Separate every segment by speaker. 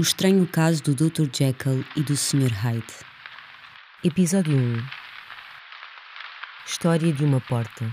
Speaker 1: O estranho caso do Dr. Jekyll e do Sr. Hyde.
Speaker 2: Episódio 1 História de uma porta.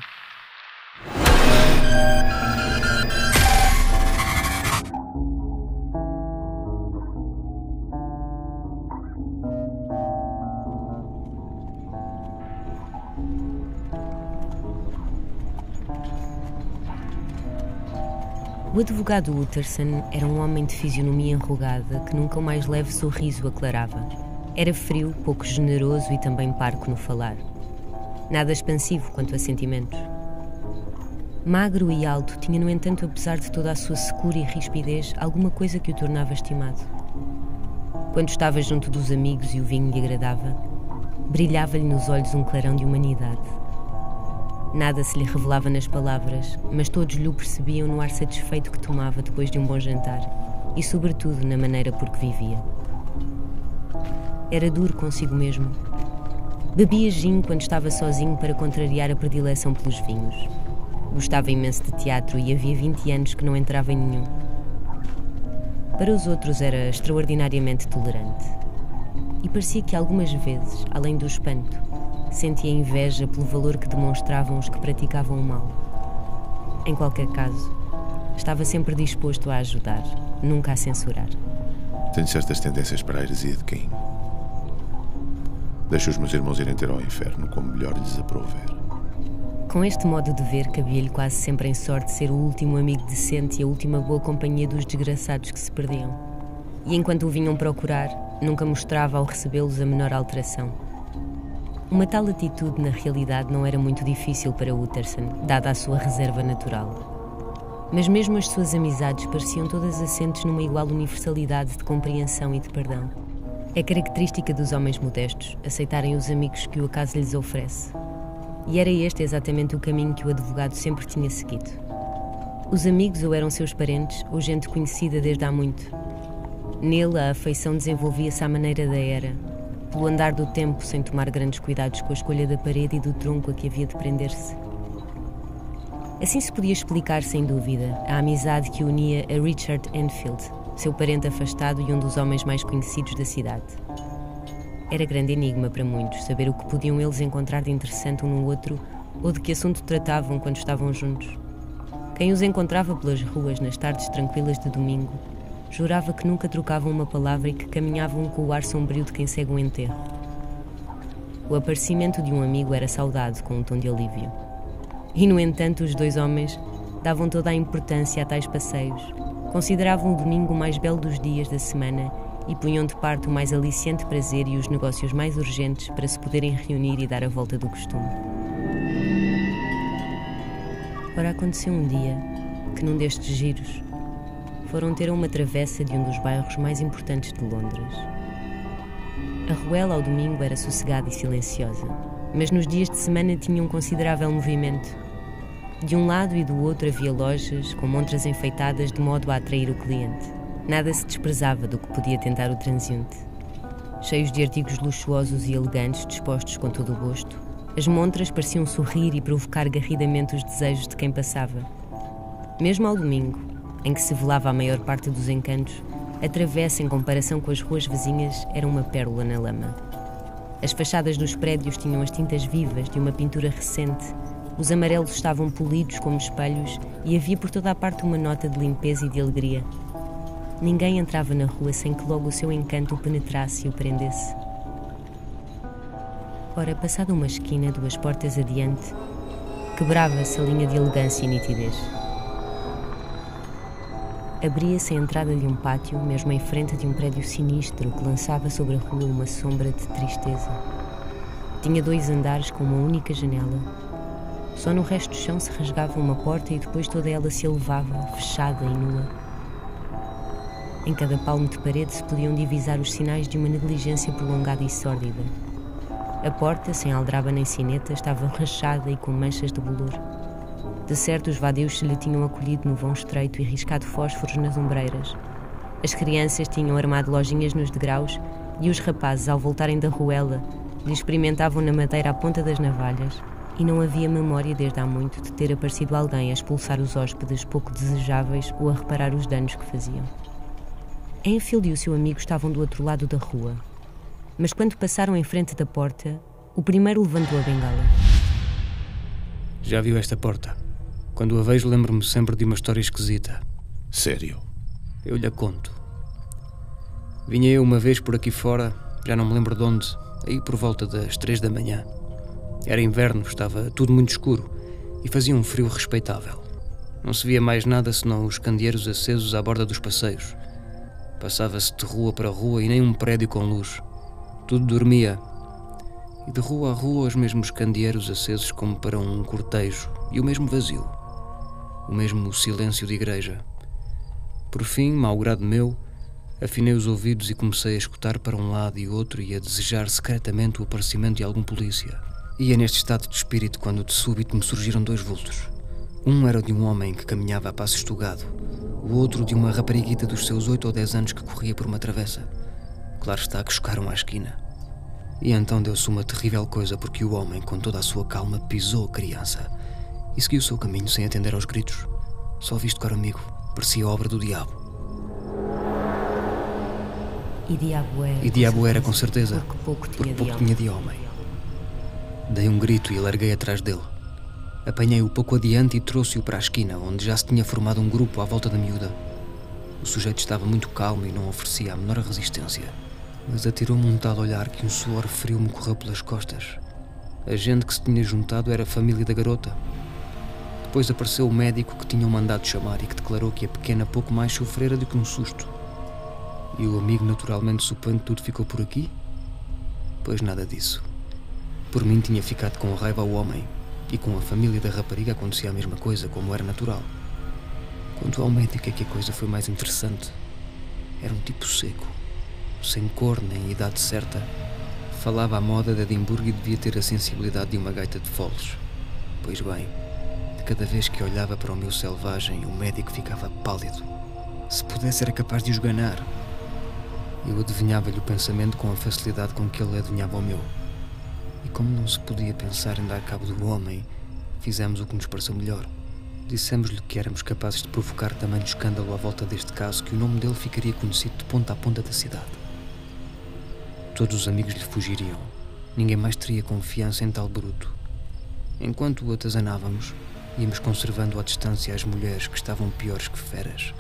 Speaker 2: O advogado Utterson era um homem de fisionomia enrugada que nunca o mais leve sorriso aclarava. Era frio, pouco generoso e também parco no falar. Nada expansivo quanto a sentimentos. Magro e alto, tinha, no entanto, apesar de toda a sua secura e rispidez, alguma coisa que o tornava estimado. Quando estava junto dos amigos e o vinho lhe agradava, brilhava-lhe nos olhos um clarão de humanidade Nada se lhe revelava nas palavras, mas todos lhe percebiam no ar satisfeito que tomava depois de um bom jantar e, sobretudo, na maneira por que vivia. Era duro consigo mesmo. Bebia gin quando estava sozinho para contrariar a predileção pelos vinhos. Gostava imenso de teatro e havia 20 anos que não entrava em nenhum. Para os outros era extraordinariamente tolerante. E parecia que algumas vezes, além do espanto, sentia inveja pelo valor que demonstravam os que praticavam o mal. Em qualquer caso, estava sempre disposto a ajudar, nunca a censurar.
Speaker 3: Tenho certas tendências para a heresia de Caim. Deixo os meus irmãos irem ter ao inferno como melhor lhes aprouver.
Speaker 2: Com este modo de ver, cabia-lhe quase sempre em sorte ser o último amigo decente e a última boa companhia dos desgraçados que se perdiam. E enquanto o vinham procurar, nunca mostrava ao recebê-los a menor alteração uma tal atitude, na realidade, não era muito difícil para Utterson, dada a sua reserva natural. Mas mesmo as suas amizades pareciam todas assentes numa igual universalidade de compreensão e de perdão. É característica dos homens modestos aceitarem os amigos que o acaso lhes oferece. E era este exatamente o caminho que o advogado sempre tinha seguido. Os amigos ou eram seus parentes ou gente conhecida desde há muito. Nele, a afeição desenvolvia-se à maneira da era, pelo andar do tempo sem tomar grandes cuidados com a escolha da parede e do tronco a que havia de prender-se. Assim se podia explicar, sem dúvida, a amizade que unia a Richard Enfield, seu parente afastado e um dos homens mais conhecidos da cidade. Era grande enigma para muitos saber o que podiam eles encontrar de interessante um no outro ou de que assunto tratavam quando estavam juntos. Quem os encontrava pelas ruas nas tardes tranquilas de domingo Jurava que nunca trocavam uma palavra e que caminhavam com o ar sombrio de quem segue um enterro. O aparecimento de um amigo era saudado com um tom de alívio. E, no entanto, os dois homens davam toda a importância a tais passeios, consideravam o domingo o mais belo dos dias da semana e punham de parte o mais aliciante prazer e os negócios mais urgentes para se poderem reunir e dar a volta do costume. Ora, aconteceu um dia que, num destes giros, foram ter uma travessa de um dos bairros mais importantes de Londres. A ruela ao domingo era sossegada e silenciosa, mas nos dias de semana tinha um considerável movimento. De um lado e do outro havia lojas com montras enfeitadas de modo a atrair o cliente. Nada se desprezava do que podia tentar o transeunte. Cheios de artigos luxuosos e elegantes dispostos com todo o gosto, as montras pareciam sorrir e provocar garridamente os desejos de quem passava. Mesmo ao domingo, em que se velava a maior parte dos encantos, a travessa, em comparação com as ruas vizinhas, era uma pérola na lama. As fachadas dos prédios tinham as tintas vivas de uma pintura recente, os amarelos estavam polidos como espelhos e havia por toda a parte uma nota de limpeza e de alegria. Ninguém entrava na rua sem que logo o seu encanto o penetrasse e o prendesse. Ora, passada uma esquina, duas portas adiante, quebrava-se a linha de elegância e nitidez. Abria-se a entrada de um pátio, mesmo em frente de um prédio sinistro que lançava sobre a rua uma sombra de tristeza. Tinha dois andares com uma única janela. Só no resto do chão se rasgava uma porta e depois toda ela se elevava, fechada e nua. Em cada palmo de parede se podiam divisar os sinais de uma negligência prolongada e sórdida. A porta, sem aldraba nem sineta, estava rachada e com manchas de bolor. De certo, os vadios se lhe tinham acolhido no vão estreito e riscado fósforos nas ombreiras. As crianças tinham armado lojinhas nos degraus e os rapazes, ao voltarem da ruela, lhe experimentavam na madeira a ponta das navalhas. E não havia memória desde há muito de ter aparecido alguém a expulsar os hóspedes pouco desejáveis ou a reparar os danos que faziam. Enfield e o seu amigo estavam do outro lado da rua. Mas quando passaram em frente da porta, o primeiro levantou a bengala.
Speaker 4: Já viu esta porta? Quando a vejo, lembro-me sempre de uma história esquisita.
Speaker 3: Sério?
Speaker 4: Eu lhe a conto. Vinha eu uma vez por aqui fora, já não me lembro de onde, aí por volta das três da manhã. Era inverno, estava tudo muito escuro e fazia um frio respeitável. Não se via mais nada senão os candeeiros acesos à borda dos passeios. Passava-se de rua para rua e nem um prédio com luz. Tudo dormia. E de rua a rua os mesmos candeeiros acesos como para um cortejo e o mesmo vazio. O mesmo silêncio de igreja. Por fim, mau grado meu, afinei os ouvidos e comecei a escutar para um lado e outro e a desejar secretamente o aparecimento de algum polícia. Ia neste estado de espírito quando de súbito me surgiram dois vultos. Um era de um homem que caminhava a passo estugado, o outro de uma rapariguita dos seus oito ou dez anos que corria por uma travessa. Claro está que chocaram à esquina. E então deu-se uma terrível coisa porque o homem, com toda a sua calma, pisou a criança e seguiu o seu caminho sem atender aos gritos. Só visto caro amigo, parecia obra do diabo.
Speaker 2: E diabo era.
Speaker 4: E diabo era, com certeza,
Speaker 2: Porque pouco tinha
Speaker 4: porque
Speaker 2: de
Speaker 4: pouco
Speaker 2: homem.
Speaker 4: tinha de homem. Dei um grito e larguei atrás dele. Apanhei-o pouco adiante e trouxe-o para a esquina, onde já se tinha formado um grupo à volta da miúda. O sujeito estava muito calmo e não oferecia a menor resistência. Mas atirou-me um tal olhar que um suor frio me correu pelas costas. A gente que se tinha juntado era a família da garota. Depois apareceu o médico que tinham mandado chamar e que declarou que a pequena pouco mais sofrera do que um susto. E o amigo naturalmente supõe que tudo ficou por aqui? Pois nada disso. Por mim tinha ficado com raiva ao homem, e com a família da rapariga acontecia a mesma coisa, como era natural. Quanto ao médico é que a coisa foi mais interessante. Era um tipo seco, sem cor nem idade certa. Falava à moda de Edimburgo e devia ter a sensibilidade de uma gaita de foles. Pois bem, de cada vez que olhava para o meu selvagem, o médico ficava pálido. Se pudesse, era capaz de os ganhar. Eu adivinhava-lhe o pensamento com a facilidade com que ele adivinhava o meu. E como não se podia pensar em dar cabo do homem, fizemos o que nos pareceu melhor. Dissemos-lhe que éramos capazes de provocar tamanho escândalo à volta deste caso que o nome dele ficaria conhecido de ponta a ponta da cidade. Todos os amigos lhe fugiriam. Ninguém mais teria confiança em tal bruto. Enquanto o atazanávamos, íamos conservando à distância as mulheres que estavam piores que feras.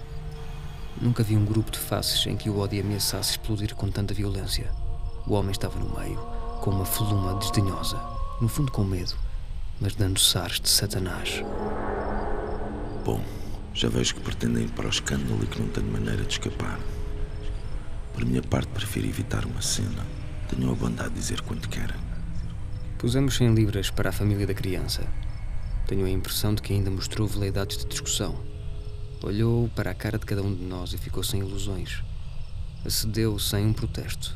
Speaker 4: Nunca vi um grupo de faces em que o ódio ameaçasse explodir com tanta violência. O homem estava no meio, com uma feluma desdenhosa, no fundo com medo, mas dando sares de Satanás.
Speaker 3: Bom, já vejo que pretendem ir para o escândalo e que não tenho maneira de escapar. Por minha parte, prefiro evitar uma cena. Tenham a bondade de dizer quanto querem.
Speaker 4: Pusemos 100 libras para a família da criança. Tenho a impressão de que ainda mostrou veleidades de discussão. Olhou para a cara de cada um de nós e ficou sem ilusões. Acedeu sem um protesto.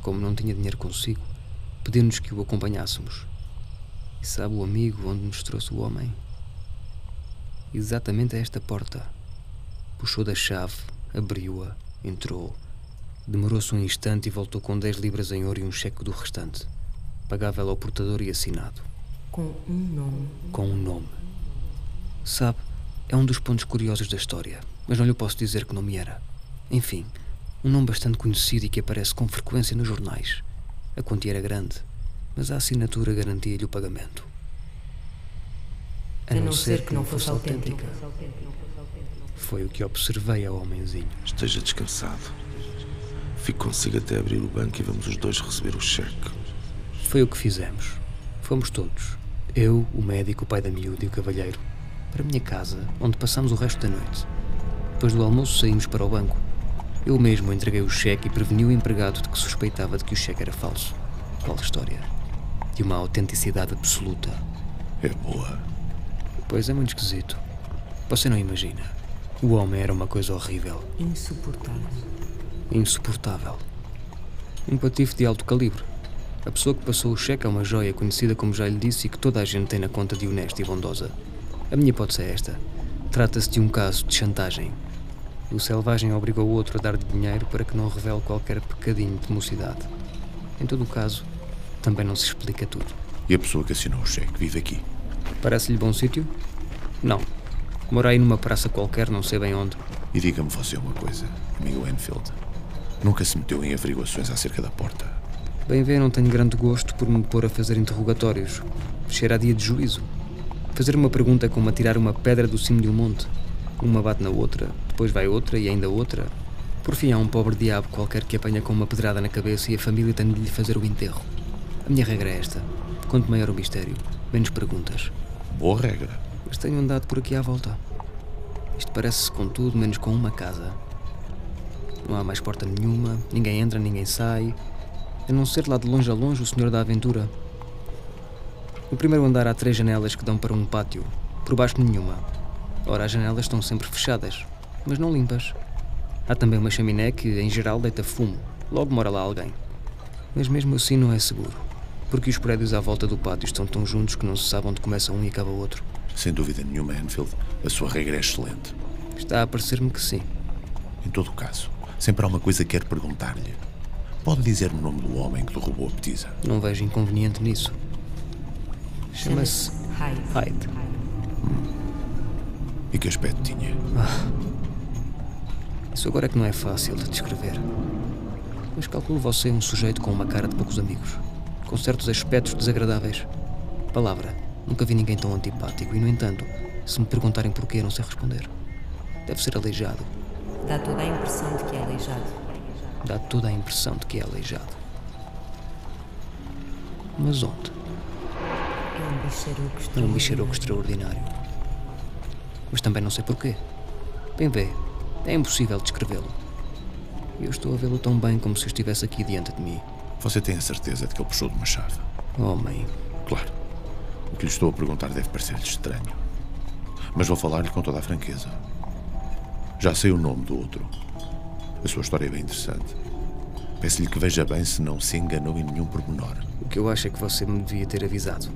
Speaker 4: Como não tinha dinheiro consigo, pediu-nos que o acompanhássemos. E sabe o amigo onde nos trouxe o homem? Exatamente a esta porta. Puxou da chave, abriu-a, entrou. Demorou-se um instante e voltou com 10 libras em ouro e um cheque do restante. Pagável ao portador e assinado.
Speaker 2: Com um nome.
Speaker 4: Com um nome. Sabe, é um dos pontos curiosos da história, mas não lhe posso dizer que nome era. Enfim, um nome bastante conhecido e que aparece com frequência nos jornais. A quantia era grande, mas a assinatura garantia-lhe o pagamento.
Speaker 2: A não ser que não fosse autêntica.
Speaker 4: Foi o que observei ao homenzinho.
Speaker 3: Esteja descansado. Fico consigo até abrir o banco e vamos os dois receber o cheque.
Speaker 4: Foi o que fizemos. Fomos todos. Eu, o médico, o pai da miúda e o cavalheiro. Para a minha casa, onde passamos o resto da noite. Depois do almoço saímos para o banco. Eu mesmo entreguei o cheque e preveni o empregado de que suspeitava de que o cheque era falso. Qual história? De uma autenticidade absoluta.
Speaker 3: É boa.
Speaker 4: Pois é muito esquisito. Você não imagina. O homem era uma coisa horrível.
Speaker 2: Insuportável.
Speaker 4: Insuportável. Um patife de alto calibre. A pessoa que passou o cheque é uma joia conhecida, como já lhe disse, e que toda a gente tem na conta de honesta e bondosa. A minha hipótese é esta. Trata-se de um caso de chantagem. O selvagem obrigou o outro a dar-lhe dinheiro para que não revele qualquer pecadinho de mocidade. Em todo o caso, também não se explica tudo.
Speaker 3: E a pessoa que assinou o cheque vive aqui?
Speaker 4: Parece-lhe bom sítio? Não. Mora aí numa praça qualquer, não sei bem onde.
Speaker 3: E diga-me você uma coisa, amigo Enfield. Nunca se meteu em averiguações acerca da porta?
Speaker 4: Bem vê, não tenho grande gosto por me pôr a fazer interrogatórios. Cheira a dia de juízo. Fazer uma pergunta é como atirar uma pedra do cimo de um monte. Uma bate na outra, depois vai outra e ainda outra. Por fim, há um pobre diabo qualquer que apanha com uma pedrada na cabeça e a família tem de lhe fazer o enterro. A minha regra é esta: quanto maior o mistério, menos perguntas.
Speaker 3: Boa regra.
Speaker 4: Mas tenho andado por aqui à volta. Isto parece com tudo menos com uma casa. Não há mais porta nenhuma, ninguém entra, ninguém sai. A não ser lá de longe a longe o Senhor da Aventura. No primeiro andar há três janelas que dão para um pátio, por baixo nenhuma. Ora, as janelas estão sempre fechadas, mas não limpas. Há também uma chaminé que, em geral, deita fumo. Logo mora lá alguém. Mas mesmo assim não é seguro, porque os prédios à volta do pátio estão tão juntos que não se sabe onde começa um e acaba o outro.
Speaker 3: Sem dúvida nenhuma, Enfield, a sua regra é excelente.
Speaker 4: Está a parecer-me que sim.
Speaker 3: Em todo o caso, sempre há uma coisa que quero perguntar-lhe. Pode dizer-me o nome do homem que derrubou a petisa?
Speaker 4: Não vejo inconveniente nisso. Chama-se
Speaker 2: Hyde.
Speaker 4: Hyde.
Speaker 3: E que aspecto tinha?
Speaker 4: Isso agora é que não é fácil de descrever. Mas calculo você um sujeito com uma cara de poucos amigos, com certos aspectos desagradáveis. Palavra, nunca vi ninguém tão antipático e, no entanto, se me perguntarem porquê, não sei responder. Deve ser aleijado.
Speaker 2: Dá toda a impressão de que é aleijado.
Speaker 4: Dá toda a impressão de que é aleijado. Mas onde?
Speaker 2: É um bicharuco
Speaker 4: É um bicharoco extraordinário. Mas também não sei porquê. Bem vê, é impossível descrevê-lo. E eu estou a vê-lo tão bem como se eu estivesse aqui diante de mim.
Speaker 3: Você tem a certeza de que ele puxou de uma chave?
Speaker 4: Homem,
Speaker 3: Claro. O que lhe estou a perguntar deve parecer-lhe estranho. Mas vou falar-lhe com toda a franqueza. Já sei o nome do outro. A sua história é bem interessante. Peço-lhe que veja bem se não se enganou em nenhum pormenor.
Speaker 4: o que eu acho é que você me devia ter avisado.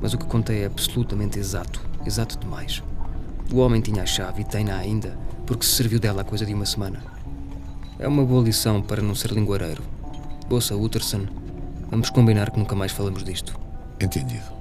Speaker 4: Mas o que contei é absolutamente exato. Exato demais. O homem tinha a chave e tem-na ainda, porque se serviu dela há coisa de uma semana. É uma boa lição para não ser linguareiro. Ouça, Utterson, vamos combinar que nunca mais falamos disto.
Speaker 3: Entendido.